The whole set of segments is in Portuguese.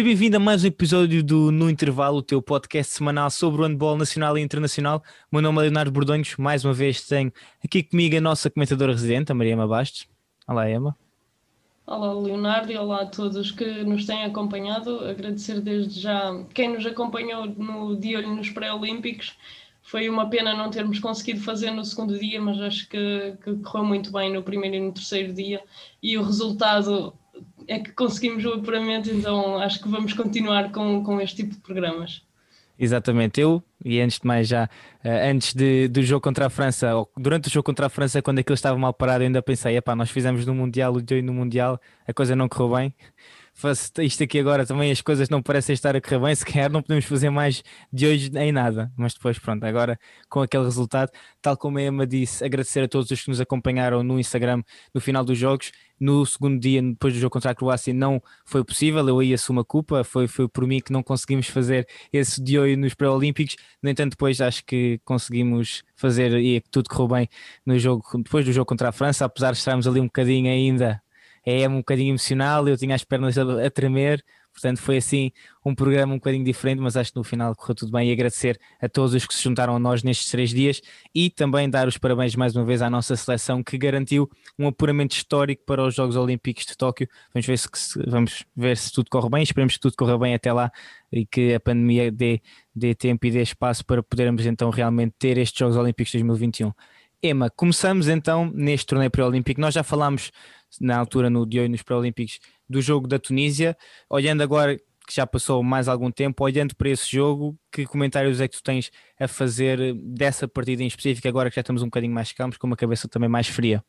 Seja bem-vindo a mais um episódio do No Intervalo, o teu podcast semanal sobre o handball nacional e internacional. O meu nome é Leonardo Bordonhos. Mais uma vez tenho aqui comigo a nossa comentadora residente, a Maria Ema Bastos. Olá, Emma. Olá, Leonardo, e olá a todos que nos têm acompanhado. Agradecer desde já quem nos acompanhou no dia olho nos pré-olímpicos. Foi uma pena não termos conseguido fazer no segundo dia, mas acho que, que correu muito bem no primeiro e no terceiro dia. E o resultado é que conseguimos o apuramento, então acho que vamos continuar com, com este tipo de programas. Exatamente, eu, e antes de mais já, uh, antes de, do jogo contra a França, ou durante o jogo contra a França, quando aquilo estava mal parado, eu ainda pensei, epá, nós fizemos no Mundial, o dia no Mundial, a coisa não correu bem, isto aqui agora também as coisas não parecem estar a correr bem, se calhar não podemos fazer mais de hoje em nada, mas depois pronto, agora com aquele resultado, tal como a Emma disse, agradecer a todos os que nos acompanharam no Instagram no final dos jogos, no segundo dia, depois do jogo contra a Croácia, não foi possível, eu aí assumo a culpa, foi, foi por mim que não conseguimos fazer esse de hoje nos pré-olímpicos, no entanto depois acho que conseguimos fazer e tudo correu bem no jogo, depois do jogo contra a França, apesar de estarmos ali um bocadinho ainda é um bocadinho emocional, eu tinha as pernas a, a, tremer, portanto foi assim um programa um bocadinho diferente, mas acho que no final correu tudo bem e agradecer a todos os que se juntaram a nós nestes três dias e também dar os parabéns mais uma vez à nossa seleção que garantiu um apuramento histórico para os Jogos Olímpicos de Tóquio. Vamos ver se, vamos ver se tudo corre bem, esperemos que tudo corra bem até lá e que a pandemia dê, dê tempo e dê espaço para podermos então realmente ter estes Jogos Olímpicos de 2021. Emma, começamos então neste torneio pré-olímpico. Nós já falámos na altura no de hoje nos pré-olímpicos do jogo da Tunísia. Olhando agora que já passou mais algum tempo, olhando para esse jogo, que comentários é que tu tens a fazer dessa partida em específico, agora que já estamos um bocadinho mais calmos, com uma cabeça também mais fria?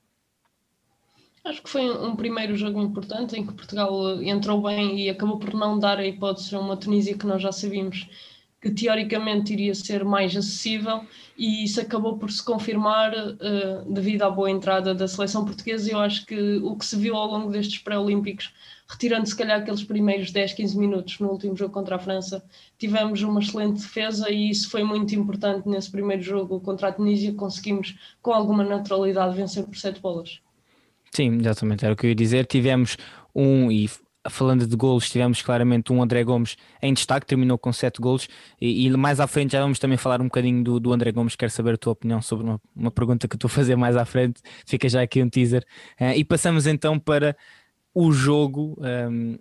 Acho que foi um primeiro jogo importante em que Portugal entrou bem e acabou por não dar a hipótese a uma Tunísia que nós já sabíamos que teoricamente iria ser mais acessível e isso acabou por se confirmar uh, devido à boa entrada da seleção portuguesa. Eu acho que o que se viu ao longo destes pré-olímpicos, retirando se calhar aqueles primeiros 10, 15 minutos no último jogo contra a França, tivemos uma excelente defesa e isso foi muito importante nesse primeiro jogo contra a Tunísia. Conseguimos com alguma naturalidade vencer por 7 bolas. Sim, exatamente, era o que eu ia dizer. Tivemos um, e falando de golos, tivemos claramente um André Gomes em destaque, terminou com 7 golos e, e, mais à frente já vamos também falar um bocadinho do, do André Gomes, quero saber a tua opinião sobre uma, uma pergunta que estou a fazer mais à frente, fica já aqui um teaser. Uh, e passamos então para o jogo um, ehm,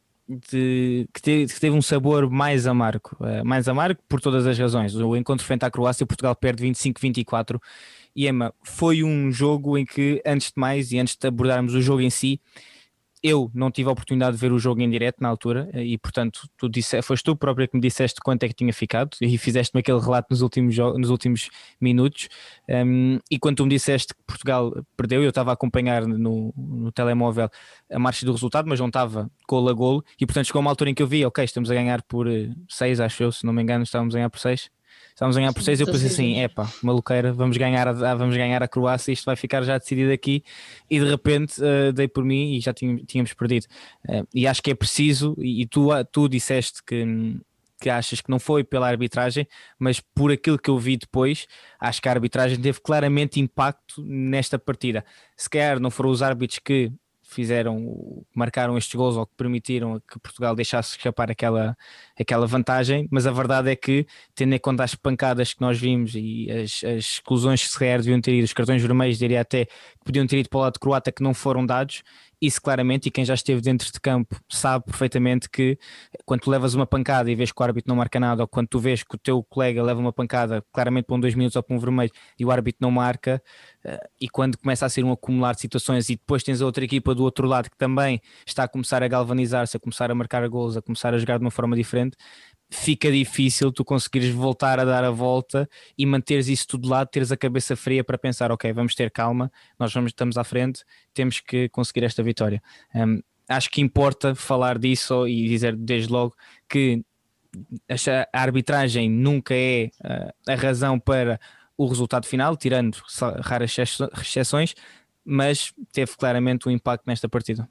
de, que, teve, que, teve, um sabor mais amargo, uh, mais amargo por todas as razões. O encontro frente à Croácia, Portugal perde 25-24 e Emma, foi um jogo em que, antes de mais e antes de abordarmos o jogo em si, eu não tive a oportunidade de ver o jogo em direto na altura e portanto tu disse, foste tu própria que me disseste quanto é que tinha ficado e fizeste-me aquele relato nos últimos, nos últimos minutos. Um, e quando tu me disseste que Portugal perdeu eu estava a acompanhar no, no telemóvel a marcha do resultado mas não estava golo a golo e portanto chegou uma altura em que eu vi ok estamos a ganhar por 6 eh, acho eu se não me engano estávamos a ganhar por 6 estávamos a ganhar por 6 eu pensei assim, epá, maluqueira, vamos ganhar, a, vamos ganhar a Croácia, isto vai ficar já decidido aqui. E de repente uh, dei por mim e já tínhamos, tínhamos perdido. Uh, e acho que é preciso e, e tu, tu disseste que que achas que não foi pela arbitragem, mas por aquilo que eu vi depois, acho que a arbitragem teve claramente impacto nesta partida. Se calhar não foram os árbitros que fizeram, marcaram estes gols ou que permitiram que Portugal deixasse escapar aquela, aquela vantagem, mas a verdade é que, tendo em conta as pancadas que nós vimos e as, as exclusões que se calhar deviam ter ido, os cartões vermelhos, diria até que podiam ter ido para o lado croata que não foram dados, isso claramente, e quem já esteve dentro de campo sabe perfeitamente que quando tu levas uma pancada e vês que o árbitro não marca nada, ou quando tu vês que o teu colega leva uma pancada claramente para um dois minutos ou para um vermelho e o árbitro não marca, uh, e quando começa a ser um acumular de situações e depois tens a outra equipa do outro lado que também está a começar a galvanizar-se, a começar a marcar gols, a começar a jogar de uma forma diferente, fica difícil tu conseguires voltar a dar a volta e manteres isso tudo lá, teres a cabeça fria para pensar, ok, vamos ter calma, nós vamos, estamos à frente, temos que conseguir esta vitória. Um, acho que importa falar disso e dizer desde logo que a arbitragem nunca é uh, a razão para o resultado final, tirando raras exceções, mas teve claramente um impacto nesta partida.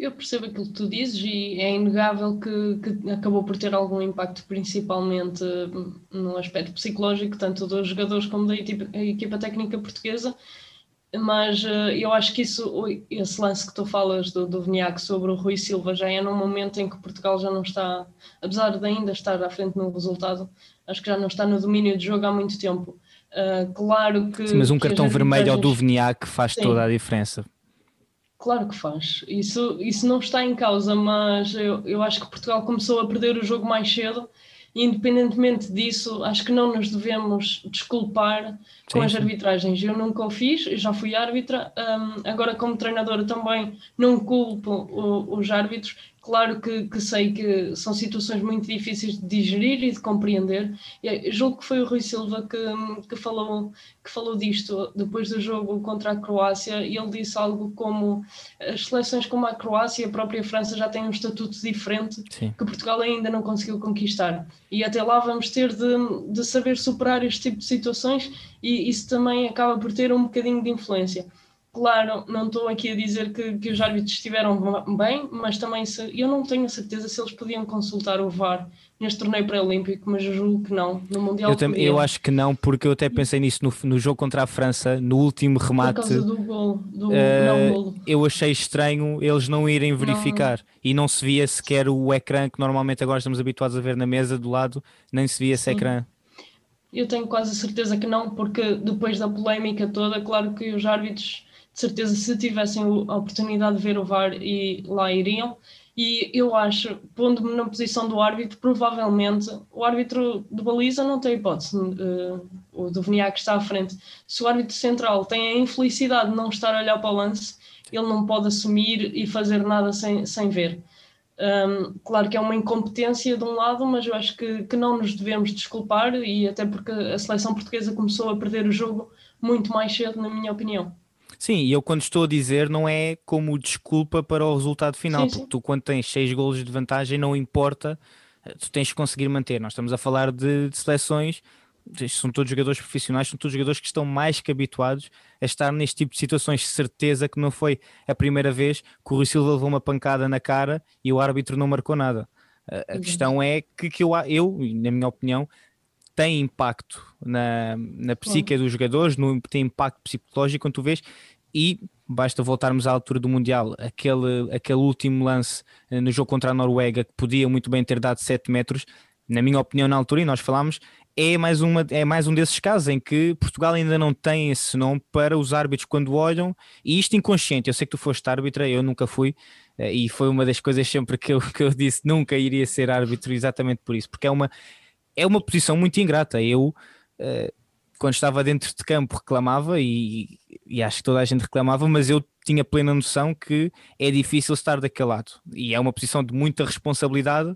Eu percebo aquilo que tu dizes e é inegável que, que, acabou por ter algum impacto, principalmente no aspecto psicológico, tanto dos jogadores como da equipa, equipa técnica portuguesa. mas uh, eu acho que isso, esse lance que tu falas do, do Viniac sobre o Rui Silva já é num momento em que Portugal já não está, apesar de ainda estar à frente no resultado, acho que já não está no domínio de jogo há muito tempo. Uh, claro que. Sim, mas um cartão vermelho ao do Viniac faz Sim. toda a diferença. Claro que faz. Isso, isso não está em causa, mas eu, eu acho que Portugal começou a perder o jogo mais cedo independentemente disso, acho que não nos devemos desculpar sim, com as arbitragens. Eu nunca o fiz, já fui árbitra, um, agora como treinadora também não culpo o, os árbitros, Claro que, que, sei que são situações muito difíceis de digerir e de compreender. E julgo que foi o Rui Silva que, que, falou, que falou disto depois do jogo contra a Croácia e ele disse algo como as seleções como a Croácia e a própria França já têm um estatuto diferente Sim. que Portugal ainda não conseguiu conquistar. E até lá vamos ter de, de saber superar este tipo de situações e isso também acaba por ter um bocadinho de influência. Claro, não estou aqui a dizer que, que os árbitros estiveram bem, mas também se, eu não tenho a certeza se eles podiam consultar o VAR neste torneio pré-olímpico, mas eu julgo que não. No Mundial eu, também, eu acho que não, porque eu até pensei nisso no, no jogo contra a França, no último remate. Por causa do gol, do uh, não gol. Eu achei estranho eles não irem verificar não. e não se via sequer o ecrã que normalmente agora estamos habituados a ver na mesa do lado, nem se via esse Sim. ecrã. Eu tenho quase a certeza que não, porque depois da polémica toda, claro que os árbitros certeza se tivessem a oportunidade de ver o VAR e lá iriam. E eu acho, pondo-me na posição do árbitro, provavelmente o árbitro de baliza não tem hipótese, uh, o do Veniac está à frente. Se o árbitro central tem a infelicidade de não estar a olhar para o lance, ele não pode assumir e fazer nada sem, sem ver. Um, claro que é uma incompetência de um lado, mas eu acho que, que não nos devemos desculpar, e até porque a seleção portuguesa começou a perder o jogo muito mais cedo, na minha opinião. Sim, e eu quando estou a dizer não é como desculpa para o resultado final, sim, porque sim. tu quando tens 6 golos de vantagem não importa, eh, tu tens que conseguir manter. Nós estamos a falar de, de seleções, são todos jogadores profissionais, são todos jogadores que estão mais que habituados a estar neste tipo de situações. Certeza que não foi a primeira vez que o Rui Silva levou uma pancada na cara e o árbitro não marcou nada. A, a uhum. questão é que, que eu, eu, na minha opinião, tem impacto na, na psique dos jogadores, no, tem impacto psicológico quando tu vês, e basta voltarmos à altura do Mundial, aquele, aquele último lance eh, no jogo contra a Noruega, que podia muito bem ter dado 7 metros, na minha opinião, na altura, e nós falámos, é mais, uma, é mais um desses casos em que Portugal ainda não tem esse nome para os árbitros quando olham, e isto inconsciente. Eu sei que tu foste árbitra, eu nunca fui, eh, e foi uma das coisas sempre que eu, que eu disse nunca iria ser árbitro, exatamente por isso, porque é uma, é uma posição muito ingrata. Eu, uh, quando estava dentro de campo, reclamava e, e, acho que toda a gente reclamava, mas eu tinha plena noção que é difícil estar daquele lado e é uma posição de muita responsabilidade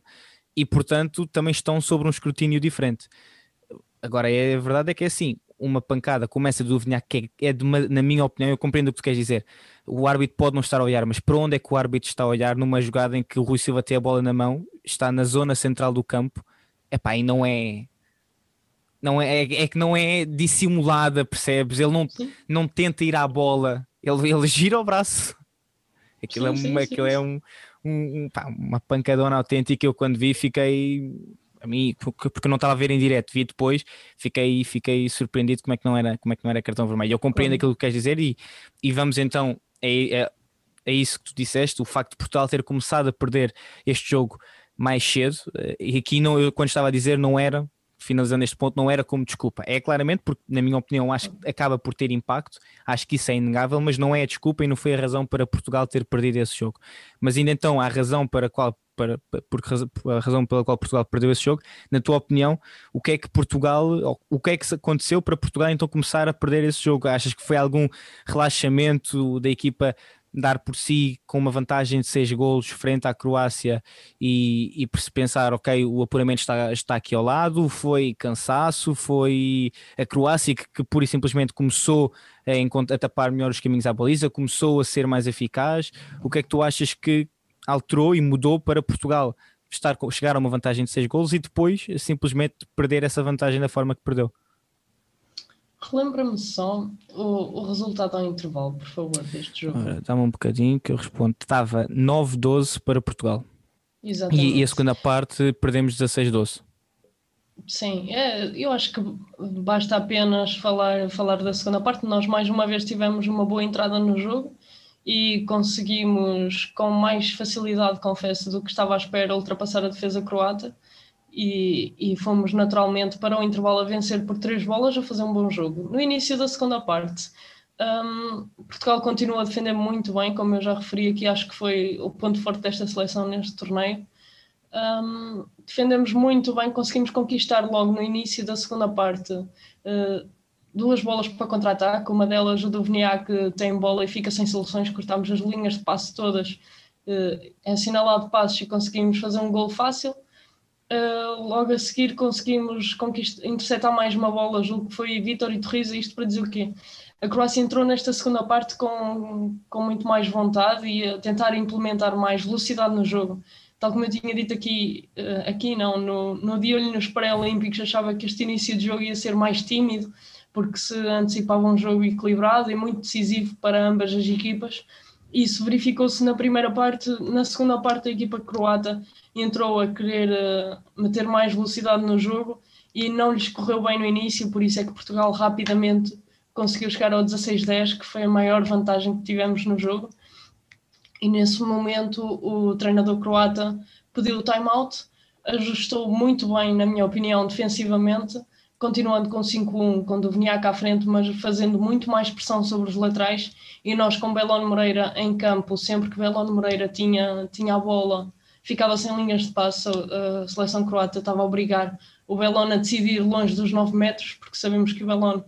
e, portanto, também estão sobre um escrutínio diferente. Agora, é, a verdade é que é assim: uma pancada começa a dúvida que é, é uma, na minha opinião, eu compreendo o que tu queres dizer. O árbitro pode não estar a olhar, mas para onde é que o árbitro está a olhar numa jogada em que o Rui Silva tem a bola na mão, está na zona central do campo epá, e não é. Não é, é, é que não é dissimulada, percebes? Ele não, não tenta ir à bola, ele, ele gira o braço. Aquilo, sim, é, uma, sim, aquilo é um, um, pá, uma pancadona autêntica. Eu, quando vi, fiquei a mim, porque não estava a ver em direto, vi depois, fiquei, fiquei surpreendido como é que não era, como é que não era cartão vermelho. Eu compreendo uhum. aquilo que queres dizer e, e vamos então é, é, é, isso que tu disseste, o facto de Portugal ter começado a perder este jogo mais cedo, eh, e aqui não, eu, quando estava a dizer não era, finalizando este ponto, não era como desculpa. É claramente, porque na minha opinião acho que acaba por ter impacto, acho que isso é inegável, mas não é a desculpa e não foi a razão para Portugal ter perdido esse jogo. Mas ainda então, a razão para qual para, porque a razão pela qual Portugal perdeu esse jogo, na tua opinião, o que é que Portugal, o que é que aconteceu para Portugal então começar a perder esse jogo? Achas que foi algum relaxamento da equipa dar por si com uma vantagem de seis golos frente à Croácia e, e pensar, ok, o apuramento está, está aqui ao lado, foi cansaço, foi a Croácia que, que pura e simplesmente começou a, a tapar melhor os caminhos à baliza, começou a ser mais eficaz. O que é que tu achas que alterou e mudou para Portugal estar, chegar a uma vantagem de seis golos e depois simplesmente perder essa vantagem da forma que perdeu? Relembra-me só o, o, resultado ao intervalo, por favor, deste jogo. Dá-me um bocadinho que eu respondo. Estava 9-12 para Portugal. Exatamente. E, e, a segunda parte perdemos 16-12. Sim, é, eu acho que basta apenas falar, falar da segunda parte. Nós mais uma vez tivemos uma boa entrada no jogo e conseguimos com mais facilidade, confesso, do que estava à espera, ultrapassar a defesa croata e, e fomos naturalmente para o intervalo a vencer por três bolas a fazer um bom jogo. No início da segunda parte, um, Portugal continua a defender muito bem, como eu já referi aqui, acho que foi o ponto forte desta seleção neste torneio. Um, defendemos muito bem, conseguimos conquistar logo no início da segunda parte uh, duas bolas para contra-ataque, uma delas o Duvniak tem bola e fica sem soluções, cortámos as linhas de passe todas, uh, é assinalado passos e conseguimos fazer um gol fácil. Uh, logo a seguir conseguimos interceptar mais uma bola, julgo que foi Vitor e Torres, isto para dizer o quê? A Croácia entrou nesta segunda parte com, com muito mais vontade e a tentar implementar mais velocidade no jogo tal como eu tinha dito aqui, uh, aqui não, no, no dia olho nos pré-olímpicos achava que este início de jogo ia ser mais tímido, porque se antecipava um jogo equilibrado e muito decisivo para ambas as equipas. Isso verificou-se na primeira parte, na segunda parte a equipa croata entrou a querer uh, meter mais velocidade no jogo e não lhes correu bem no início, por isso é que Portugal rapidamente conseguiu chegar ao 16-10, que foi a maior vantagem que tivemos no jogo. E nesse momento o treinador croata pediu o time-out, ajustou muito bem, na minha opinião, defensivamente, continuando com 5-1, com Duvniak à frente, mas fazendo muito mais pressão sobre os laterais. E nós, com Belon Moreira em campo, sempre que Belon Moreira tinha, tinha a bola, ficava sem linhas de passo, a seleção croata estava a obrigar o Belon a decidir longe dos 9 metros, porque sabemos que o Belon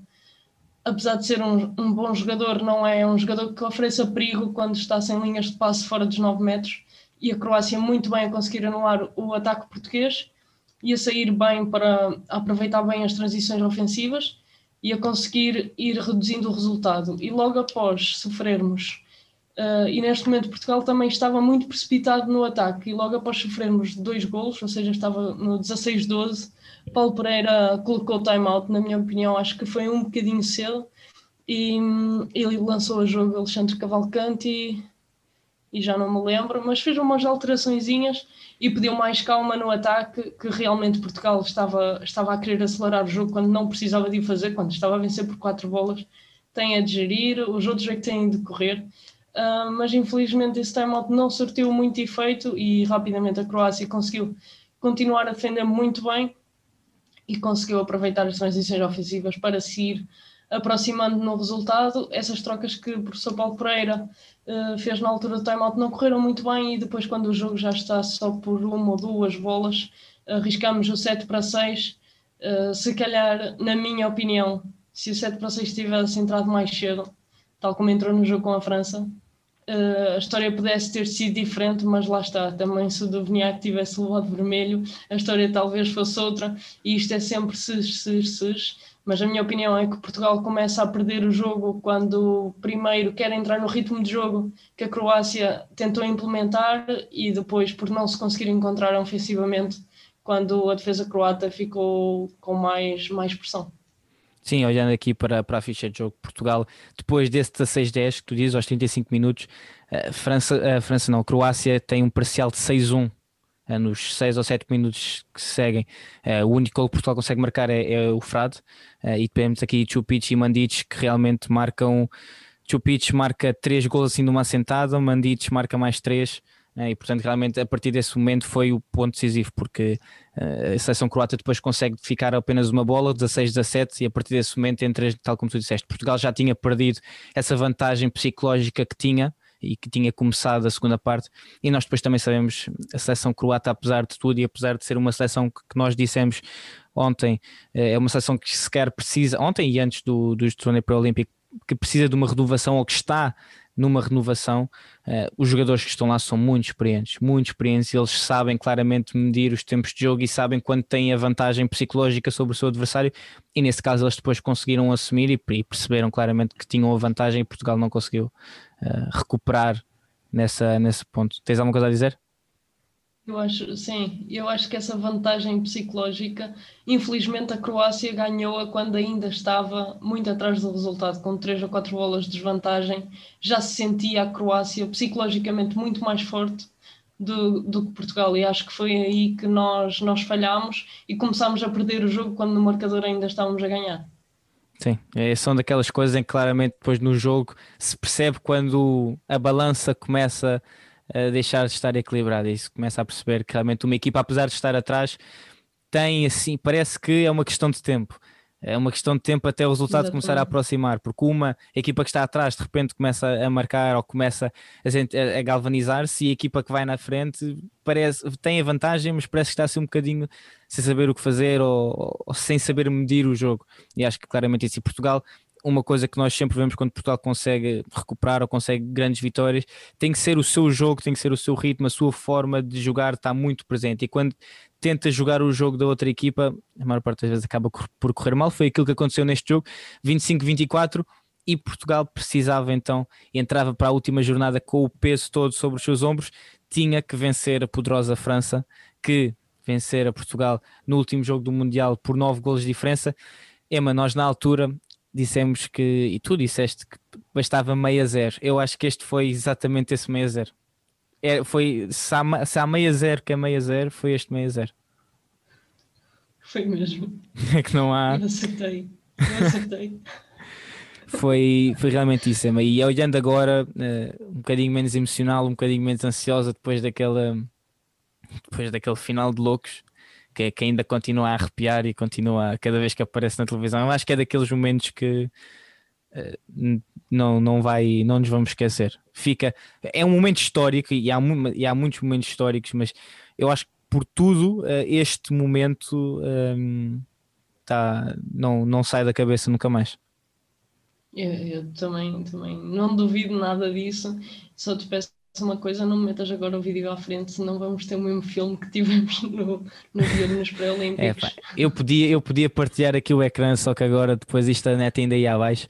apesar de ser um, um, bom jogador, não é um jogador que ofereça perigo quando está sem linhas de passe fora dos 9 metros. E a Croácia muito bem a conseguir anular o ataque português e a sair bem para aproveitar bem as transições ofensivas e a conseguir ir reduzindo o resultado. E logo após sofrermos, uh, e neste momento Portugal também estava muito precipitado no ataque, e logo após sofrermos dois golos, ou seja, estava no 16-12, Paulo Pereira colocou time-out, na minha opinião, acho que foi um bocadinho cedo. E hum, ele lançou o jogo Alexandre Cavalcante e, já não me lembro, mas fez umas alterações e pediu mais calma no ataque, que realmente Portugal estava, estava a querer acelerar o jogo quando não precisava de o fazer, quando estava a vencer por quatro bolas. Tem a de gerir, os outros é que têm de correr. Uh, mas infelizmente esse timeout não surtiu muito efeito e rapidamente a Croácia conseguiu continuar a defender muito bem e conseguiu aproveitar as transições ofensivas para se ir aproximando no resultado. Essas trocas que o professor Paulo Pereira uh, fez na altura do timeout não correram muito bem e depois quando o jogo já está só por uma ou duas bolas, arriscamos o 7 para 6. Uh, se calhar, na minha opinião, se o 7 para 6 tivesse entrado mais cedo, tal como entrou no jogo com a França, uh, a história pudesse ter sido diferente, mas lá está, também se o Duvniak tivesse levado vermelho, a história talvez fosse outra, e isto é sempre se, se, se, mas a minha opinião é que Portugal começa a perder o jogo quando primeiro quer entrar no ritmo de jogo que a Croácia tentou implementar e depois por não se conseguir encontrar ofensivamente quando a defesa croata ficou com mais, mais pressão. Sim, olhando aqui para, para a ficha de jogo, Portugal, depois desse 16-10 que tu dizes, aos 35 minutos, a França, a França não, a Croácia tem um parcial de 6-1 eh, nos 6 ou 7 minutos que se seguem. Eh, o único que Portugal consegue marcar é, é o Frade, eh, e temos aqui Chupic e Mandic que realmente marcam. Chupic marca 3 gols assim numa assentada, Mandic marca mais 3 né? e portanto realmente a partir desse momento foi o ponto decisivo porque a seleção croata depois consegue ficar apenas uma bola 16-17 e a partir desse momento entre tal como tu disseste Portugal já tinha perdido essa vantagem psicológica que tinha e que tinha começado a segunda parte e nós depois também sabemos a seleção croata apesar de tudo e apesar de ser uma seleção que, que nós dissemos ontem eh, é uma seleção que sequer precisa ontem e antes do, do torneio pré-olímpico que precisa de uma renovação ou que está numa renovação, uh, os jogadores que estão lá são muito experientes, muito experientes, eles sabem claramente medir os tempos de jogo e sabem quando têm a vantagem psicológica sobre o seu adversário, e nesse caso eles depois conseguiram assumir e, e perceberam claramente que tinham a vantagem e Portugal não conseguiu uh, recuperar nessa, nesse ponto. Tens alguma coisa a dizer? Eu acho, sim, eu acho que essa vantagem psicológica, infelizmente a Croácia ganhou-a quando ainda estava muito atrás do resultado, com três ou quatro bolas de desvantagem, já se sentia a Croácia psicologicamente muito mais forte do, do que Portugal e acho que foi aí que nós, nós falhámos e começámos a perder o jogo quando no marcador ainda estávamos a ganhar. Sim, é, são daquelas coisas em que claramente depois no jogo se percebe quando a balança começa a deixar de estar equilibrada e se começa a perceber que realmente uma equipa, apesar de estar atrás, tem assim, parece que é uma questão de tempo é uma questão de tempo até o resultado Exatamente. começar a aproximar, porque uma equipa que está atrás de repente começa a marcar ou começa a, a galvanizar-se e a equipa que vai na frente parece, tem a vantagem, mas parece que está assim um bocadinho sem saber o que fazer ou, ou sem saber medir o jogo. E acho que claramente isso. E Portugal uma coisa que nós sempre vemos quando Portugal consegue recuperar ou consegue grandes vitórias, tem que ser o seu jogo, tem que ser o seu ritmo, a sua forma de jogar está muito presente. E quando tenta jogar o jogo da outra equipa, a maior parte das vezes acaba por correr mal. Foi aquilo que aconteceu neste jogo, 25-24, e Portugal precisava então, entrava para a última jornada com o peso todo sobre os seus ombros, tinha que vencer a poderosa França, que vencer a Portugal no último jogo do Mundial por 9 golos de diferença. Emma, nós na altura dissemos que, e tu disseste que bastava meia zero. Eu acho que este foi exatamente esse meia zero. É, foi, se há, se há meia zero que é meia zero, foi este meia zero. Foi mesmo. É que não há. Eu acertei. Eu acertei. foi, foi realmente isso, Emma. E olhando agora, uh, um bocadinho menos emocional, um bocadinho menos ansiosa depois daquela depois daquele final de loucos, que, que, ainda continua a arrepiar e continua cada vez que aparece na televisão. Eu acho que é daqueles momentos que uh, não, não vai, não nos vamos esquecer. Fica, é um momento histórico e há, e há muitos momentos históricos, mas eu acho que por tudo uh, este momento um, tá, não, não sai da cabeça nunca mais. Eu, eu, também, também não duvido nada disso, só te peço uma coisa, não me metas agora o vídeo à frente, senão vamos ter o mesmo filme que tivemos no, no dia nos pré-olímpicos. É, eu, podia, eu podia partilhar aqui o ecrã, só que agora depois isto a net ainda ia abaixo.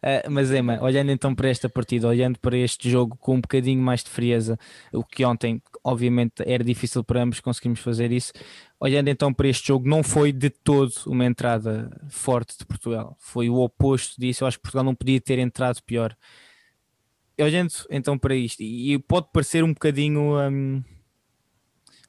Uh, mas Emma, olhando então para esta partida, olhando para este jogo com um bocadinho mais de frieza, o que ontem, obviamente, era difícil para ambos conseguirmos fazer isso. Olhando então para este jogo, não foi de todo uma entrada forte de Portugal, foi o oposto disso. Eu acho que Portugal não podia ter entrado pior olhando então para isto, e pode parecer um bocadinho, um,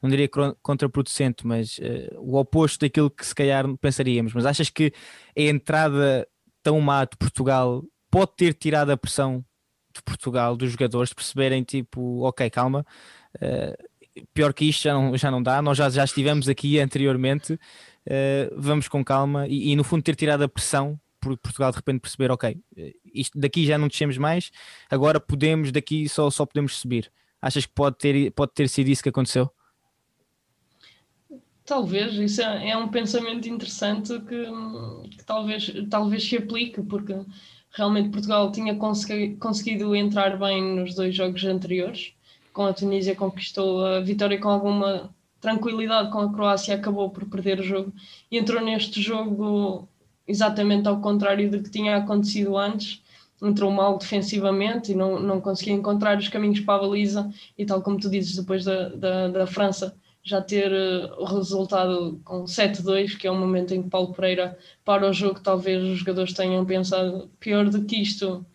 não diria contraproducente, mas uh, o oposto daquilo que se calhar pensaríamos. Mas achas que a entrada tão má de Portugal pode ter tirado a pressão de Portugal, dos jogadores, de perceberem tipo, ok, calma, uh, pior que isto já não, já não dá, nós já, já estivemos aqui anteriormente, uh, vamos com calma, e, e no fundo ter tirado a pressão Portugal de repente perceber, ok, isto daqui já não descemos mais, agora podemos, daqui só, só podemos subir. Achas que pode ter, pode ter sido isso que aconteceu? Talvez, isso é, é um pensamento interessante que, que, talvez, talvez se aplique, porque realmente Portugal tinha consegui, conseguido entrar bem nos dois jogos anteriores. Com a Tunísia conquistou a vitória com alguma tranquilidade, com a Croácia acabou por perder o jogo e entrou neste jogo exatamente ao contrário do que tinha acontecido antes. Entrou mal defensivamente e não, não conseguia encontrar os caminhos para a baliza. E tal como tu dizes, depois da, da, da França já ter uh, o resultado com 7-2, que é um momento em que Paulo Pereira para o jogo, talvez os jogadores tenham pensado pior do que isto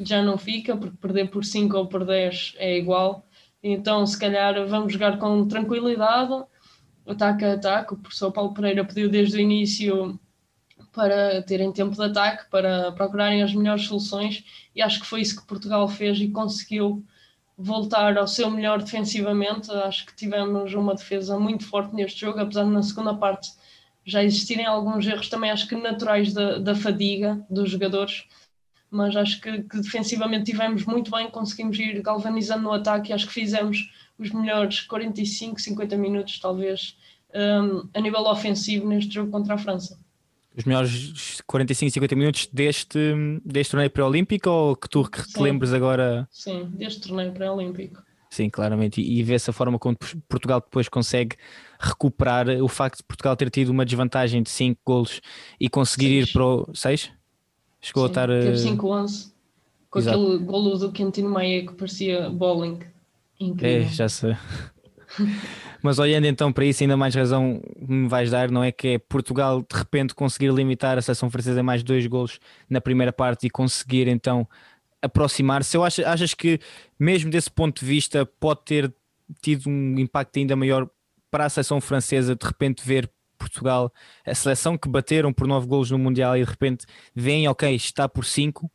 já não fica, porque perder por 5 ou por 10 é igual. Então, se calhar, vamos jogar com tranquilidade, ataque a ataque. O professor Paulo Pereira pediu desde o início para terem tempo de ataque, para procurarem as melhores soluções, e acho que foi isso que Portugal fez e conseguiu voltar ao seu melhor defensivamente. Acho que tivemos uma defesa muito forte neste jogo, apesar de na segunda parte já existirem alguns erros também, acho que naturais da, da fadiga dos jogadores, mas acho que, que, defensivamente tivemos muito bem, conseguimos ir galvanizando no ataque e acho que fizemos os melhores 45, 50 minutos, talvez, um, a nível ofensivo neste jogo contra a França os melhores 45, 50 minutos deste, deste torneio pré-olímpico ou que tu que te lembres agora? Sim, deste torneio pré-olímpico. Sim, claramente. E, e vê essa forma como Portugal depois consegue recuperar o facto de Portugal ter tido uma desvantagem de 5 golos e conseguir seis. ir para o 6? Chegou Sim, a estar. Teve 5-11 com Exato. aquele golo do Quintino Maia que parecia bowling. Incrível. É, já sei. Mas olhando então para isso, ainda mais razão me vais dar, não é que é Portugal de repente conseguir limitar a seleção francesa a mais dois golos na primeira parte e conseguir então aproximar-se. Eu achas que mesmo desse ponto de vista pode ter tido um impacto ainda maior para a seleção francesa de repente ver Portugal, a seleção que bateram por 9 golos no Mundial e de repente vem, ok, está por 5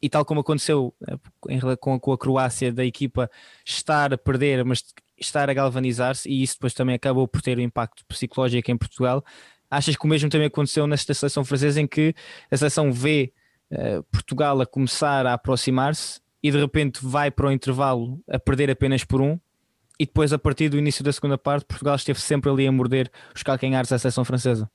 e tal como aconteceu eh, com a Croácia da equipa estar a perder, mas estar a galvanizar-se e isso depois também acabou por ter um impacto psicológico em Portugal. Achas que o mesmo também aconteceu nesta seleção francesa em que a seleção vê uh, Portugal a começar a aproximar-se e de repente vai para o intervalo a perder apenas por um e depois a partir do início da segunda parte Portugal esteve sempre ali a morder os calcanhares da seleção francesa?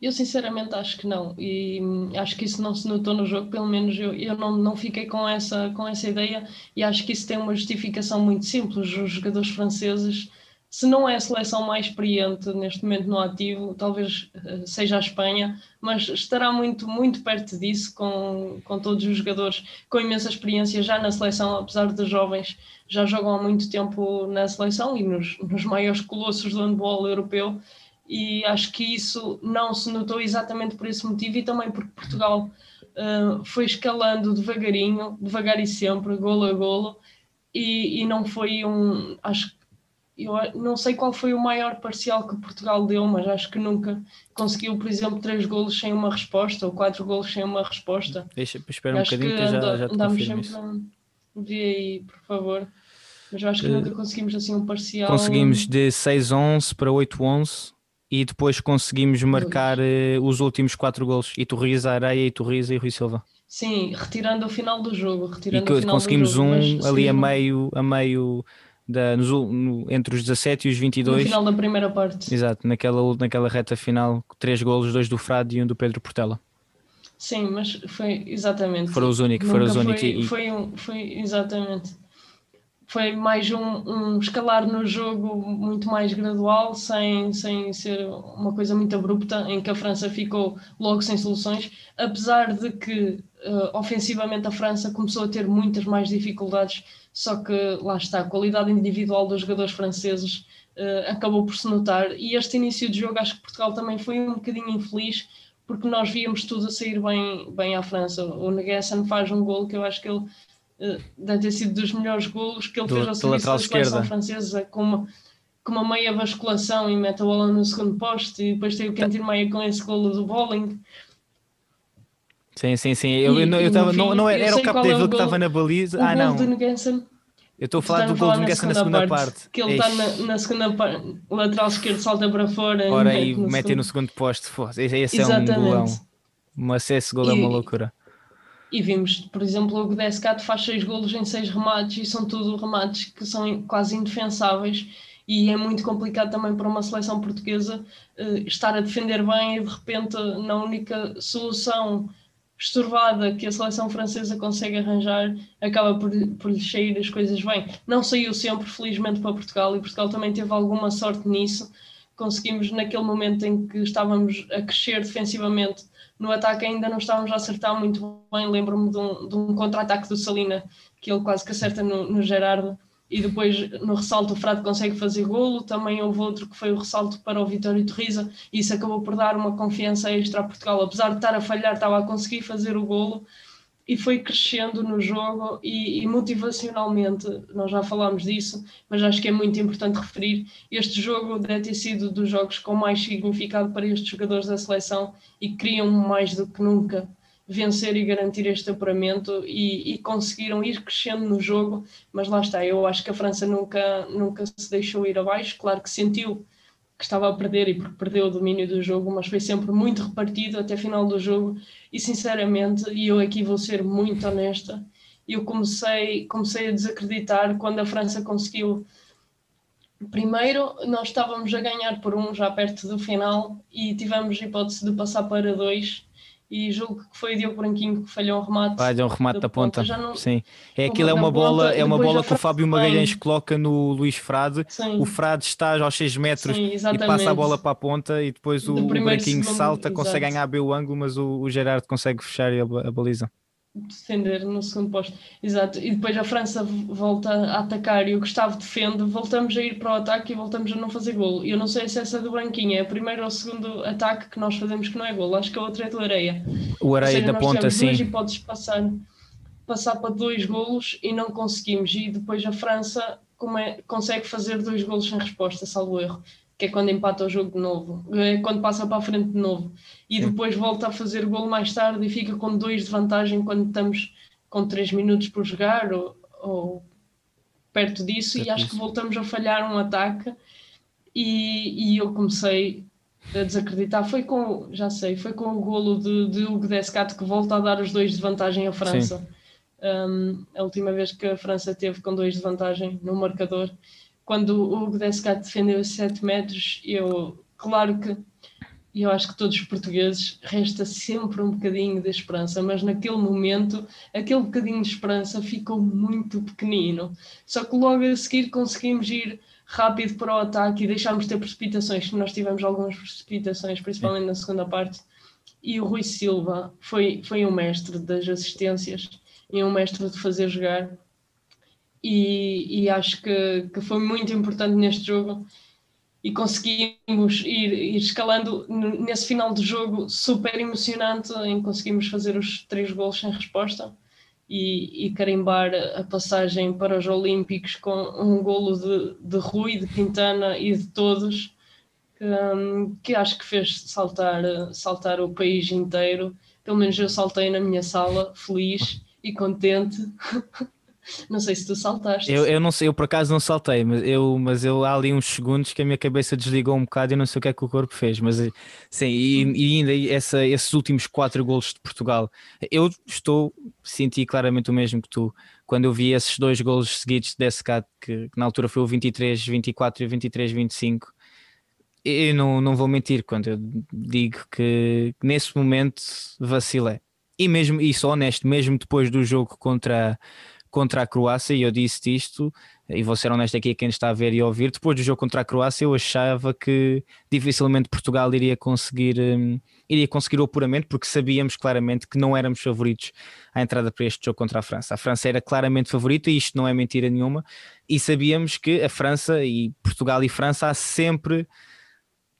Eu sinceramente acho que não, e acho que isso não se notou no jogo, pelo menos eu, eu não, não fiquei com essa, com essa ideia, e acho que isso tem uma justificação muito simples. Os jogadores franceses, se não é a seleção mais experiente neste momento no ativo, talvez eh, seja a Espanha, mas estará muito, muito perto disso, com, com todos os jogadores com imensa experiência já na seleção, apesar de jovens, já jogam há muito tempo na seleção e nos, nos maiores colossos do handball europeu e acho que isso não se notou exatamente por esse motivo e também porque Portugal uh, foi escalando devagarinho, devagar e sempre, golo a golo, e, e não foi um. Acho eu não sei qual foi o maior parcial que Portugal deu, mas acho que nunca conseguiu, por exemplo, três golos sem uma resposta ou quatro golos sem uma resposta. Deixa, espera um acho bocadinho que, que já, já te andamos sempre. Vê aí, por favor. Mas eu acho que uh, nunca conseguimos assim um parcial. Conseguimos de 6-11 para 8-11 e depois conseguimos marcar uh, os últimos quatro golos. E Torres, Areia, e Torres e Rui Silva. Sim, retirando o final do jogo. Retirando e que, o final conseguimos jogo, um ali sim, a meio, a meio da, no, no, entre os 17 e os 22. No final da primeira parte. Exato, naquela, naquela reta final, três golos, dois do Frade e um do Pedro Portela. Sim, mas foi exatamente. Foram os únicos, foram os únicos. Foi, e... foi, um, foi exatamente foi mais um, um, escalar no jogo muito mais gradual, sem, sem ser uma coisa muito abrupta, em que a França ficou logo sem soluções, apesar de que uh, ofensivamente a França começou a ter muitas mais dificuldades, só que lá está, a qualidade individual dos jogadores franceses uh, acabou por se notar, e este início de jogo acho que Portugal também foi um bocadinho infeliz, porque nós víamos tudo a sair bem, bem à França. O Neguessan faz um gol que eu acho que ele deve ter sido dos melhores golos que ele do, fez ao serviço da seleção francesa com uma, com uma meia basculação e mete a bola no segundo poste e depois tem o Quentin Meia com esse golo do bowling sim, sim, sim. Eu, eu, eu tava, não, não era, era o Capdeville é que estava na baliza. ah não. eu estou a falar do gol do Nguessan na segunda parte, parte. que ele está na, na, segunda parte lateral esquerdo salta para fora ora aí mete no segundo. poste esse é um golão. Mas esse gol é uma loucura e vimos, por exemplo, o Gdescat faz seis golos em seis remates e são tudo remates que são quase indefensáveis e é muito complicado também para uma seleção portuguesa uh, estar a defender bem e de repente na única solução estourvada que a seleção francesa consegue arranjar acaba por, por lhe sair as coisas bem. Não saiu sempre, felizmente, para Portugal e Portugal também teve alguma sorte nisso. Conseguimos, naquele momento em que estávamos a crescer defensivamente, no ataque ainda não estávamos a acertar muito bem. Lembro-me de um, de um contra-ataque do Salina, que ele quase que acerta no, no Gerardo, e depois no ressalto o Frade consegue fazer golo. Também houve outro que foi o ressalto para o Vitório Torriza, e isso acabou por dar uma confiança extra a Portugal. Apesar de estar a falhar, estava a conseguir fazer o golo e foi crescendo no jogo e, e, motivacionalmente, nós já falámos disso, mas acho que é muito importante referir, este jogo deve ter sido dos jogos com mais significado para estes jogadores da seleção e queriam mais do que nunca vencer e garantir este apuramento e, e, conseguiram ir crescendo no jogo, mas lá está, eu acho que a França nunca, nunca se deixou ir abaixo, claro que sentiu que estava a perder e porque perdeu o domínio do jogo, mas foi sempre muito repartido até final do jogo e sinceramente, e eu aqui vou ser muito honesta, eu comecei, comecei a desacreditar quando a França conseguiu. Primeiro, nós estávamos a ganhar por um já perto do final e tivemos a hipótese de passar para dois e julgo que foi o Diogo Branquinho que falhou um remate. Falha um remate da, ponta. ponta. Não... Sim. É aquilo é uma bola, é uma bola que o Fábio Magalhães coloca no Luís Frade. Sim. O Frade está aos 6 metros Sim, e passa a bola para a ponta e depois o, o Branquinho segundo... salta, consegue Exato. ganhar bem o ângulo, mas o, o Gerardo consegue fechar a, a baliza defender no segundo posto. Exato. E depois a França volta a atacar e o Gustavo defende, voltamos a ir para o ataque e voltamos a não fazer golo. E eu não sei se essa é do Branquinho é o primeiro ou o segundo ataque que nós fazemos que não é golo. Acho que a outra é do Areia. O Areia seja, da ponta, sim. E podes passar, passar para dois golos e não conseguimos. E depois a França é, consegue fazer dois golos sem resposta, salvo erro, que é quando empata o jogo de novo, é quando passa para a frente de novo, e depois volta a fazer gol mais tarde e fica com dois de vantagem quando estamos com três minutos por jogar ou, ou perto disso, e acho que voltamos a falhar um ataque. E, e eu comecei a desacreditar. Foi com, já sei, foi com o golo de, de Hugo Descat que volta a dar os dois de vantagem à França. Um, a última vez que a França teve com dois de vantagem no marcador, quando o Hugo defendeu 7 metros, eu, claro que eu acho que todos os portugueses resta sempre um bocadinho de esperança, mas naquele momento, aquele bocadinho de esperança ficou muito pequenino. Só que logo a seguir conseguimos ir rápido para o ataque e deixámos de ter precipitações, nós tivemos algumas precipitações, principalmente na segunda parte, e o Rui Silva foi, foi um mestre das assistências e um mestre de fazer jogar, e, e acho que, que foi muito importante neste jogo e conseguimos ir, ir, escalando nesse final de jogo super emocionante em conseguimos fazer os três gols sem resposta e, e, carimbar a passagem para os Olímpicos com um golo de, de Rui, de Quintana e de todos, que, um, que acho que fez saltar, saltar o país inteiro. Pelo menos eu saltei na minha sala, feliz e contente. Não sei se tu saltaste. Eu, eu não sei, eu por acaso não saltei, mas eu, mas eu há ali uns segundos que a minha cabeça desligou um bocado e não sei o que é que o corpo fez. Mas sim, e, e ainda essa, esses últimos quatro golos de Portugal, eu estou, senti claramente o mesmo que tu. Quando eu vi esses dois golos seguidos de SK, que, que na altura foi o 23-24 e o 23-25, eu não, não vou mentir quando eu digo que nesse momento vacilei. E mesmo, e sou honesto, mesmo depois do jogo contra contra a Croácia, e eu disse isto, e vou ser honesto aqui a quem está a ver e a ouvir, depois do jogo contra a Croácia eu achava que dificilmente Portugal iria conseguir, um, iria conseguir o apuramento, porque sabíamos claramente que não éramos favoritos à entrada para este jogo contra a França. A França era claramente favorita, e isto não é mentira nenhuma, e sabíamos que a França e Portugal e França há sempre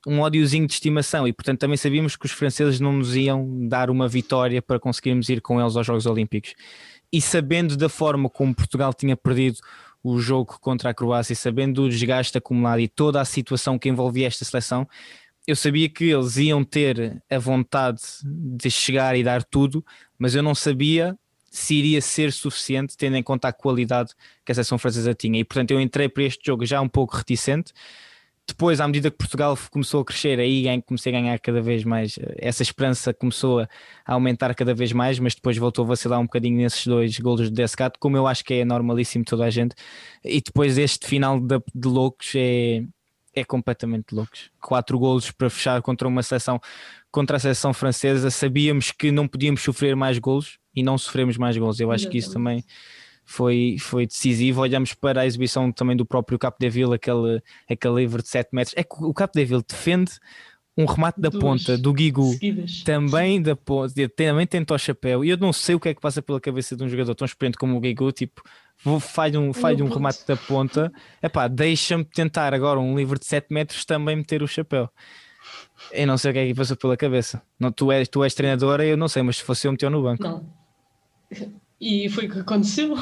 um ódiozinho de estimação e portanto também sabíamos que os franceses não nos iam dar uma vitória para conseguirmos ir com eles aos Jogos Olímpicos e sabendo da forma como Portugal tinha perdido o jogo contra a Croácia, sabendo do desgaste acumulado e toda a situação que envolvia esta seleção, eu sabia que eles iam ter a vontade de chegar e dar tudo, mas eu não sabia se iria ser suficiente, tendo em conta a qualidade que a seleção francesa tinha. E portanto eu entrei para este jogo já um pouco reticente, depois, à medida que Portugal começou a crescer, aí comecei a ganhar cada vez mais. Eh, essa esperança começou a aumentar cada vez mais, mas depois voltou a vacilar um bocadinho nesses dois golos de Descato, como eu acho que é normalíssimo toda a gente. E depois, este final de, de loucos é, é completamente loucos. Quatro golos para fechar contra uma seleção, contra a seleção francesa. Sabíamos que não podíamos sofrer mais golos e não sofremos mais golos. Eu acho que isso também foi, foi decisivo. Olhamos para a exibição também do próprio Capo de Vila, aquele, aquele livre de 7 metros. É que o Capo de Vila defende um remate da Duas ponta do Guigu também da ponta, também tenta o chapéu. E eu não sei o que é que passa pela cabeça de um jogador tão experiente como o Guigu, tipo, falha um, falha um remate da ponta, epá, deixa-me tentar agora um livre de 7 metros também meter o chapéu. Eu não sei o que é que passa pela cabeça. Não, tu, és, tu és treinadora, eu não sei, mas se fosse eu meteu no banco. Não. E foi o que aconteceu.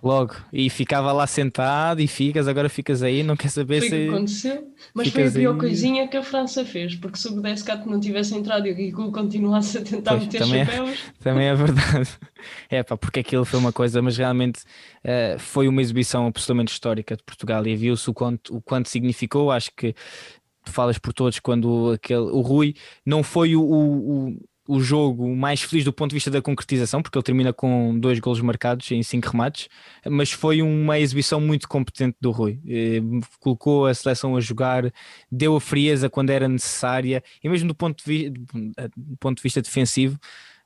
Logo, e ficava lá sentado e ficas, agora ficas aí, não quer saber foi se. Foi o que aconteceu, mas foi a pior aí... coisinha que a França fez, porque se o Descat não tivesse entrado e o Rico continuasse a tentar pois, meter também é- chapéus. É, também é verdade. É pá, porque aquilo foi uma coisa, mas realmente uh, foi uma exibição absolutamente histórica de Portugal e viu-se o quanto, o quanto significou. Acho que tu falas por todos quando aquele, o Rui não foi o, o o jogo mais feliz do ponto de vista da concretização, porque ele termina com dois golos marcados em cinco remates, mas foi uma exibição muito competente do Rui. Eh, colocou a seleção a jogar, deu a frieza quando era necessária, e mesmo do ponto de, do ponto de vista defensivo,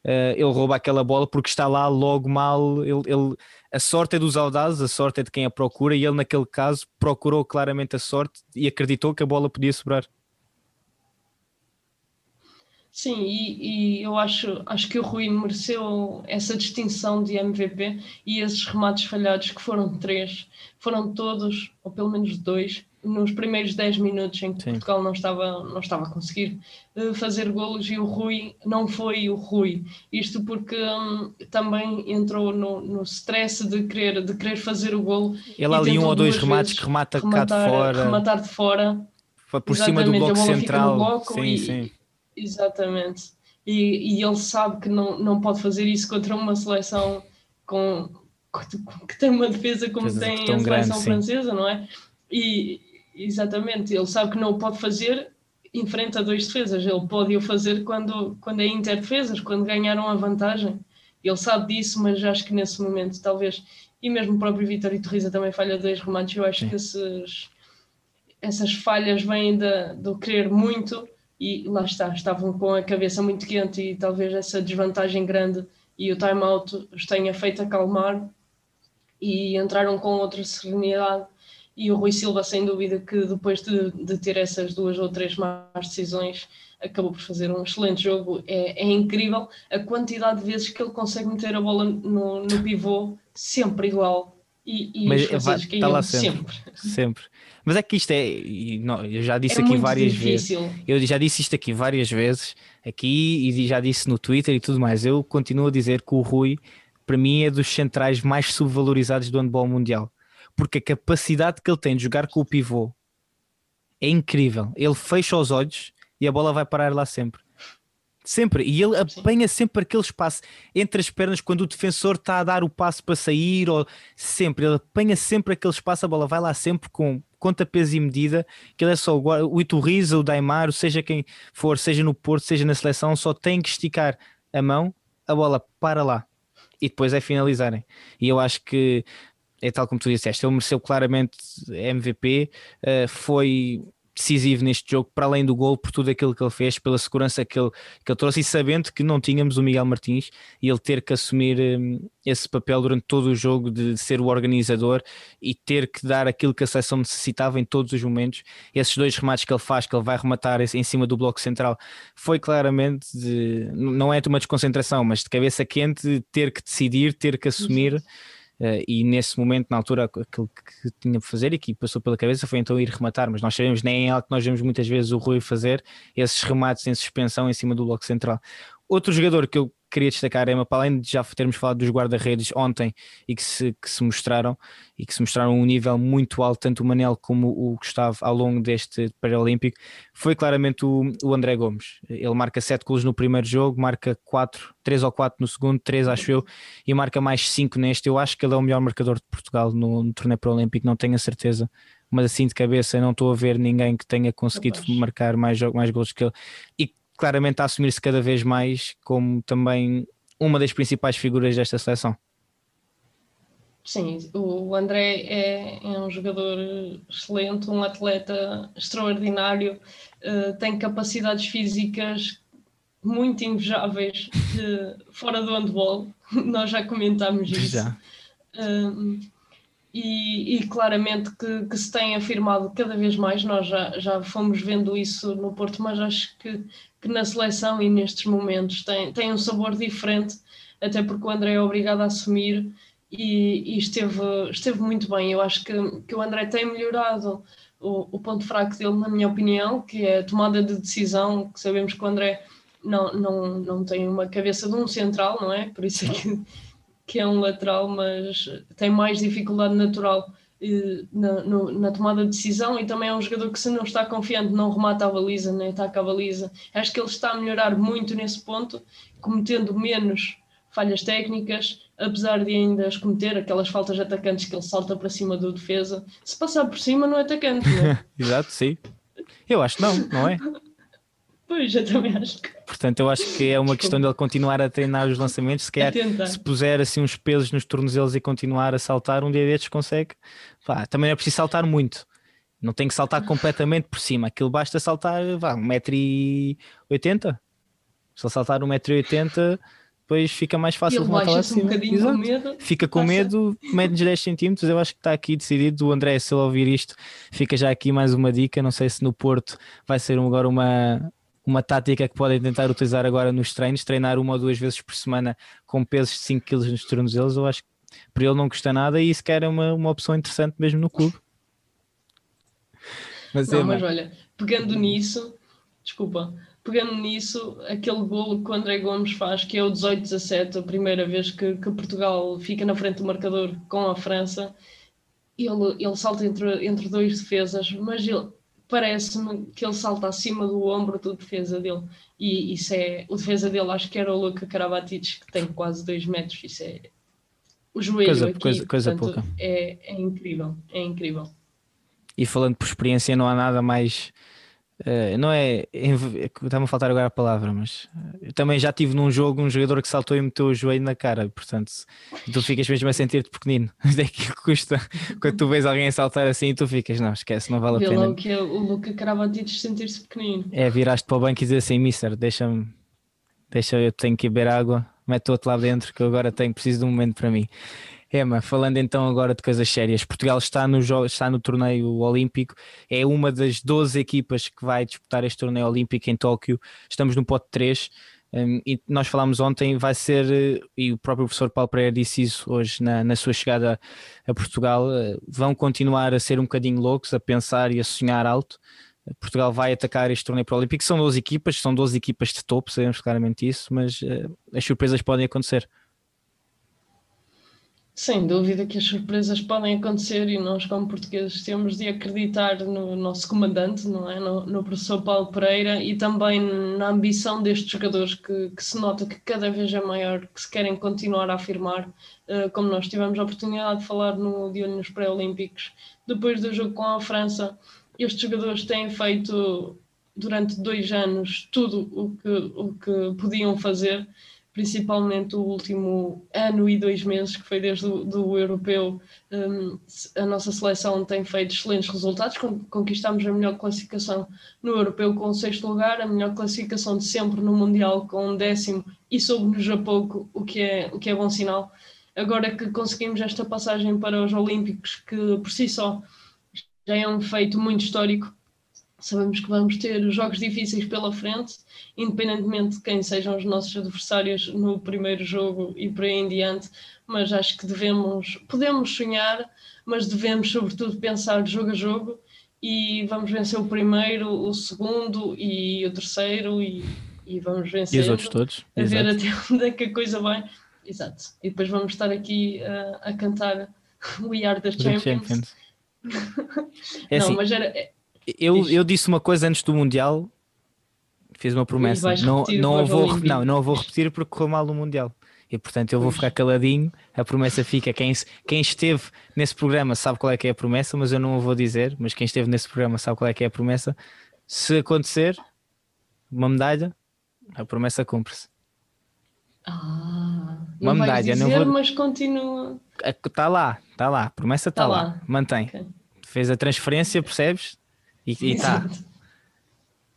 eh, ele rouba aquela bola porque está lá logo mal. Ele, ele, a sorte é dos audazes, a sorte é de quem a procura, e ele, naquele caso, procurou claramente a sorte e acreditou que a bola podia sobrar. Sim, e, e, eu acho, acho que o Rui mereceu essa distinção de MVP e esses remates falhados, que foram três, foram todos, ou pelo menos dois, nos primeiros 10 minutos em que Sim. Portugal não estava, não estava a conseguir uh, fazer golos e o Rui não foi o Rui. Isto porque um, também entrou no, no stress de querer, de querer fazer o golo. Ele ali um ou dois remates que remata rematar, cá de fora. Rematar de fora. Por cima do bloco central. Bloco sim, e, sim. Exatamente. E, e ele sabe que não, não pode fazer isso contra uma seleção com, que tem uma defesa como defesa tem a seleção grande, francesa, sim. não é? E, Exatamente, ele sabe que não o pode fazer em frente a dois defesas, ele pode o fazer quando, quando é interdefesas, quando ganharam a vantagem. Ele sabe disso, mas acho que nesse momento, talvez, e mesmo o próprio Vitor Torriza também falha dois remates, eu acho Sim. que esses, essas falhas vêm do querer muito e lá está, estavam com a cabeça muito quente e talvez essa desvantagem grande e o time-out os tenha feito acalmar e entraram com outra serenidade e o Rui Silva, sem dúvida, que depois de, de, ter essas duas ou três más decisões, acabou por fazer um excelente jogo. É, é incrível a quantidade de vezes que ele consegue meter a bola no, no pivô, sempre igual. E, e Mas está lá sempre, sempre, sempre. Mas é que isto é, não, eu já disse é aqui várias difícil. vezes. Eu já disse isto aqui várias vezes, aqui e já disse no Twitter e tudo mais. Eu continuo a dizer que o Rui, para mim, é dos centrais mais subvalorizados do handball mundial porque a capacidade que ele tem de jogar com o pivô é incrível. Ele fecha os olhos e a bola vai parar lá sempre. Sempre. E ele apanha sempre aquele espaço entre as pernas quando o defensor está a dar o passo para sair, ou sempre. Ele apanha sempre aquele espaço, a bola vai lá sempre com conta peso e medida, que ele é só o Iturriza, o Daimar, seja quem for, seja no Porto, seja na seleção, só tem que esticar a mão, a bola para lá. E depois é finalizarem. E eu acho que é tal como tu disseste, ele mereceu claramente MVP, eh, foi decisivo neste jogo, para além do gol, por tudo aquilo que ele fez, pela segurança que ele, que ele trouxe e sabendo que não tínhamos o Miguel Martins e ele ter que assumir um, esse papel durante todo o jogo de, de, ser o organizador e ter que dar aquilo que a seleção necessitava em todos os momentos. Esses dois remates que ele faz, que ele vai rematar em cima do bloco central, foi claramente de, não é de uma desconcentração, mas de cabeça quente, ter que decidir, ter que assumir. Uhum Uh, e nesse momento, na altura, aquilo que tinha para fazer e que passou pela cabeça foi então ir rematar, mas nós sabemos, nem é algo que nós vemos muitas vezes o Rui fazer, esses remates em suspensão em cima do bloco central. Outro jogador que eu queria destacar, Emma, para além de já termos falado dos guarda-redes ontem e que se, que se mostraram e que se mostraram um nível muito alto, tanto o Manel como o Gustavo ao longo deste Paralímpico, foi claramente o, o André Gomes. Ele marca 7 golos no primeiro jogo, marca 4, 3 ou 4 no segundo, 3 acho eu, e marca mais 5 neste. Eu acho que ele é o melhor marcador de Portugal no, no torneio Paralímpico, não tenho a certeza mas assim de cabeça não estou a ver ninguém que tenha conseguido marcar mais, mais gols que ele. E claramente a assumir-se cada vez mais como também uma das principais figuras desta seleção. Sim, o André é, é um jogador excelente, um atleta extraordinário, uh, tem capacidades físicas muito invejáveis uh, fora do handball, nós já comentámos isso. Já. Uh, e, e, claramente que, que, se tem afirmado cada vez mais, nós já, já fomos vendo isso no Porto, mas acho que, que na seleção e nestes momentos tem, tem um sabor diferente, até porque o André é obrigado a assumir e, e esteve, esteve muito bem. Eu acho que, que o André tem melhorado o, o ponto fraco dele, na minha opinião, que é a tomada de decisão, que sabemos que o André não, não, não tem uma cabeça de um central, não é? Por isso é que que é um lateral, mas tem mais dificuldade natural eh, na, no, na, tomada de decisão e também é um jogador que se não está confiante não remata a baliza, nem ataca a baliza. Acho que ele está a melhorar muito nesse ponto, cometendo menos falhas técnicas, apesar de ainda as cometer aquelas faltas de atacantes que ele salta para cima do defesa. Se passar por cima não é atacante, não é? Exato, sim. Eu acho que não, não é? Pois, eu também acho que. Portanto, eu acho que é uma questão dele continuar a treinar os lançamentos. Se quer, se puser assim uns pesos nos tornozelos e continuar a saltar, um dia destes consegue. Pá, também é preciso saltar muito. Não tem que saltar completamente por cima. Aquilo basta saltar, vá, 1,80m. Se ele saltar 1,80m, depois fica mais fácil de lá cima. Um com medo, fica com medo, mede-nos 10 centímetros. Eu acho que está aqui decidido. O André, se ele ouvir isto, fica já aqui mais uma dica. Não sei se no Porto vai ser agora uma, uma tática que podem tentar utilizar agora nos treinos, treinar uma ou duas vezes por semana com pesos de 5 kg nos tornozelos, eu acho que para ele não custa nada e isso quer é uma, uma opção interessante mesmo no clube. Mas, não, é, mas olha, pegando nisso, desculpa, pegando nisso, aquele golo que o André Gomes faz, que é o 18-17, a primeira vez que, que, Portugal fica na frente do marcador com a França, ele, ele salta entre, entre dois defesas, mas ele parece-me que ele salta acima do ombro do defesa dele. E isso é. O defesa dele, acho que era o Luca Karabatic, que tem quase 2 metros. Isso é. O joelho coisa, aqui, coisa, coisa portanto, pouca. É, é incrível. É incrível. E falando por experiência, não há nada mais Uh, não é. Está-me a faltar agora a palavra, mas uh, também já tive num jogo um jogador que saltou e meteu o joelho na cara, portanto, tu ficas mesmo a sentir-te pequenino. É que custa quando tu vês alguém a saltar assim e tu ficas, não, esquece, não vale a pena. o que é o Luca Cravatides sentir-se pequenino. É, viraste para o banco e dizer assim, Mister, deixa-me, deixa eu tenho que beber água, mete o outro lá dentro que eu agora tenho, preciso de um momento para mim. Emma, falando então agora de coisas sérias, Portugal está no, está no torneio olímpico, é uma das 12 equipas que vai disputar este torneio olímpico em Tóquio, estamos no pote 3. Um, e nós falámos ontem, vai ser, eh, e o próprio professor Paulo Pereira disse isso hoje na, na sua chegada a Portugal, uh, vão continuar a ser um bocadinho loucos, a pensar e a sonhar alto. Portugal vai atacar este torneio para o Olímpico. São 12 equipas, são 12 equipas de topo, sabemos claramente isso, mas uh, as surpresas podem acontecer. Sem dúvida que as surpresas podem acontecer e nós, como portugueses, temos de acreditar no nosso comandante, não é? no, no professor Paulo Pereira e também na ambição destes jogadores que, que, se nota que cada vez é maior, que se querem continuar a afirmar, uh, como nós tivemos a oportunidade de falar no, de olho nos pré-olímpicos, depois do jogo com a França, estes jogadores têm feito durante dois anos tudo o que, o que podiam fazer principalmente o último ano e dois meses, que foi desde o do europeu, um, a nossa seleção tem feito excelentes resultados. Conquistamos a melhor classificação no europeu com o sexto lugar, a melhor classificação de sempre no Mundial com um décimo e soube-nos a pouco, o que, é, o que é bom sinal. Agora que conseguimos esta passagem para os Olímpicos, que por si só já é um feito muito histórico, Sabemos que vamos ter jogos difíceis pela frente, independentemente de quem sejam os nossos adversários no primeiro jogo e por aí em diante, mas acho que devemos, podemos sonhar, mas devemos sobretudo pensar jogo a jogo e vamos vencer o primeiro, o segundo e o terceiro e, e vamos vencer. E os outros todos. A ver até onde é que a coisa vai. Exato. E depois vamos estar aqui a, a cantar We Are the Champions. Champions. É Não, assim, mas era eu, eu disse uma coisa antes do Mundial, fiz uma promessa. Não, não, vou, não, não vou repetir porque correu mal no Mundial. E portanto eu vou ficar caladinho, a promessa fica. Quem, quem esteve nesse programa sabe qual é que é a promessa, mas eu não a vou dizer. Mas quem esteve nesse programa sabe qual é que é a promessa. Se acontecer uma medalha, a promessa cumpre-se. Ah, uma medalha, dizer, não vou... mas continua. Está lá, está lá, a promessa está tá lá. lá. mantém. Okay. Fez a transferência, percebes? E está.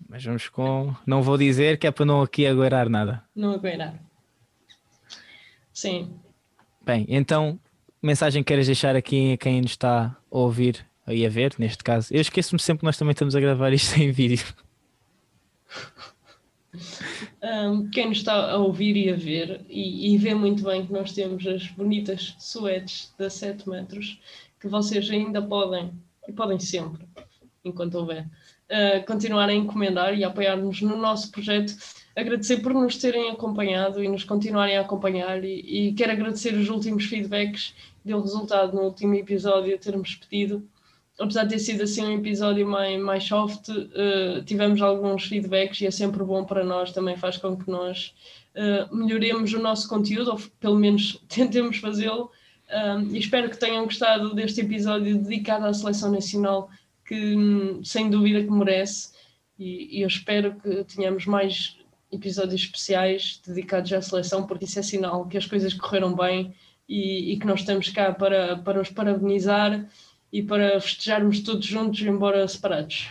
Mas vamos com. Não vou dizer que é para não aqui aguardar nada. Não aguardar. Sim. Bem, então, mensagem que queres deixar aqui a quem nos está a ouvir e a ver, neste caso. Eu esqueço-me sempre que nós também estamos a gravar isto em vídeo. Um, quem nos está a ouvir e a ver e, e vê muito bem que nós temos as bonitas suetes de 7 metros que vocês ainda podem e podem sempre enquanto houver, uh, continuar a encomendar e a apoiar-nos no nosso projeto. Agradecer por nos terem acompanhado e nos continuarem a acompanhar e, e quero agradecer os últimos feedbacks. Deu resultado no último episódio termos pedido. Apesar de ter sido assim um episódio mais, mais soft, uh, tivemos alguns feedbacks e é sempre bom para nós, também faz com que nós uh, melhoremos o nosso conteúdo, ou pelo menos tentemos fazê-lo. e espero que tenham gostado deste episódio dedicado à Seleção Nacional que sem dúvida que merece e, e, eu espero que tenhamos mais episódios especiais dedicados à seleção porque isso é sinal que as coisas correram bem e, e que nós estamos cá para, para os parabenizar e para festejarmos todos juntos, embora separados.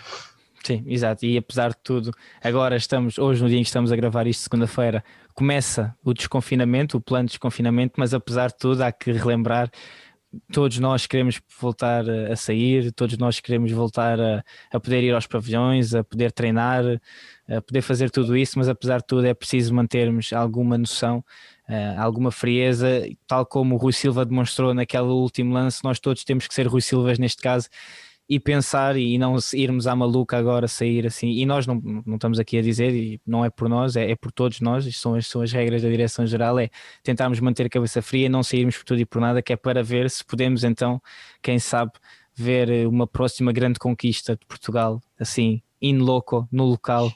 Sim, exato. E apesar de tudo, agora estamos, hoje no dia em que estamos a gravar isto, segunda-feira, começa o desconfinamento, o plano de desconfinamento, mas apesar de tudo, há que relembrar todos nós queremos voltar a sair, todos nós queremos voltar a, a, poder ir aos pavilhões, a poder treinar, a poder fazer tudo isso, mas apesar de tudo é preciso mantermos alguma noção, uh, alguma frieza, tal como o Rui Silva demonstrou naquele último lance, nós todos temos que ser Rui Silvas neste caso e pensar e não irmos à maluca agora sair assim. E nós não, não estamos aqui a dizer, e não é por nós, é, é por todos nós, isto são as, são as regras da direção-geral, é tentarmos manter a cabeça fria, não sairmos por tudo e por nada, que é para ver se podemos então, quem sabe, ver uma próxima grande conquista de Portugal, assim, in loco, no local,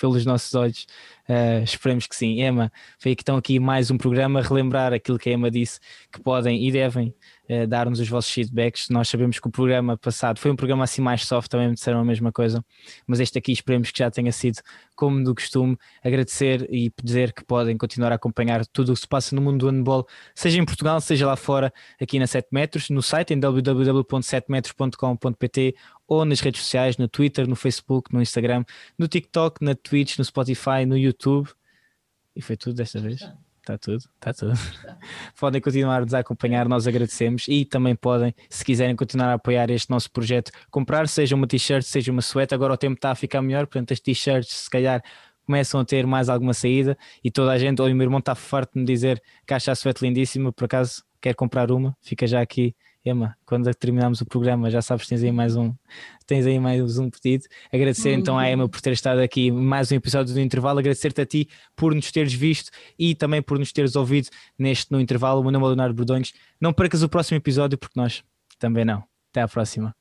pelos nossos olhos. Uh, esperemos que sim. Emma, foi que estão aqui mais um programa, relembrar aquilo que a Emma disse, que podem e devem uh, dar-nos os vossos feedbacks. Nós sabemos que o programa passado foi um programa assim mais soft, também me disseram a mesma coisa, mas este aqui esperemos que já tenha sido como do costume. Agradecer e dizer que podem continuar a acompanhar tudo o que se passa no mundo do handball, seja em Portugal, seja lá fora, aqui na 7 metros, no site em www.7metros.com.pt ou nas redes sociais, no Twitter, no Facebook, no Instagram, no TikTok, na Twitch, no Spotify, no YouTube. E foi tudo desta vez. Está tudo, está tudo. podem continuar a acompanhar, nós agradecemos e também podem, se quiserem continuar a apoiar este nosso projeto, comprar seja uma t-shirt, seja uma suéte. Agora o tempo está a ficar melhor, portanto, as t-shirts, se calhar, começam a ter mais alguma saída e toda a gente, o meu irmão está farto de me dizer que acha a suéte lindíssima, por acaso quer comprar uma, fica já aqui Emma, quando terminarmos o programa, já sabes, tens aí mais um, tens aí mais um pedido. Agradecer então à Emma por ter estado aqui mais um episódio do intervalo, agradecer-te a ti por nos teres visto e também por nos teres ouvido neste no intervalo. O meu nome é Leonardo Bordões. Não percas o próximo episódio, porque nós também não. Até à próxima.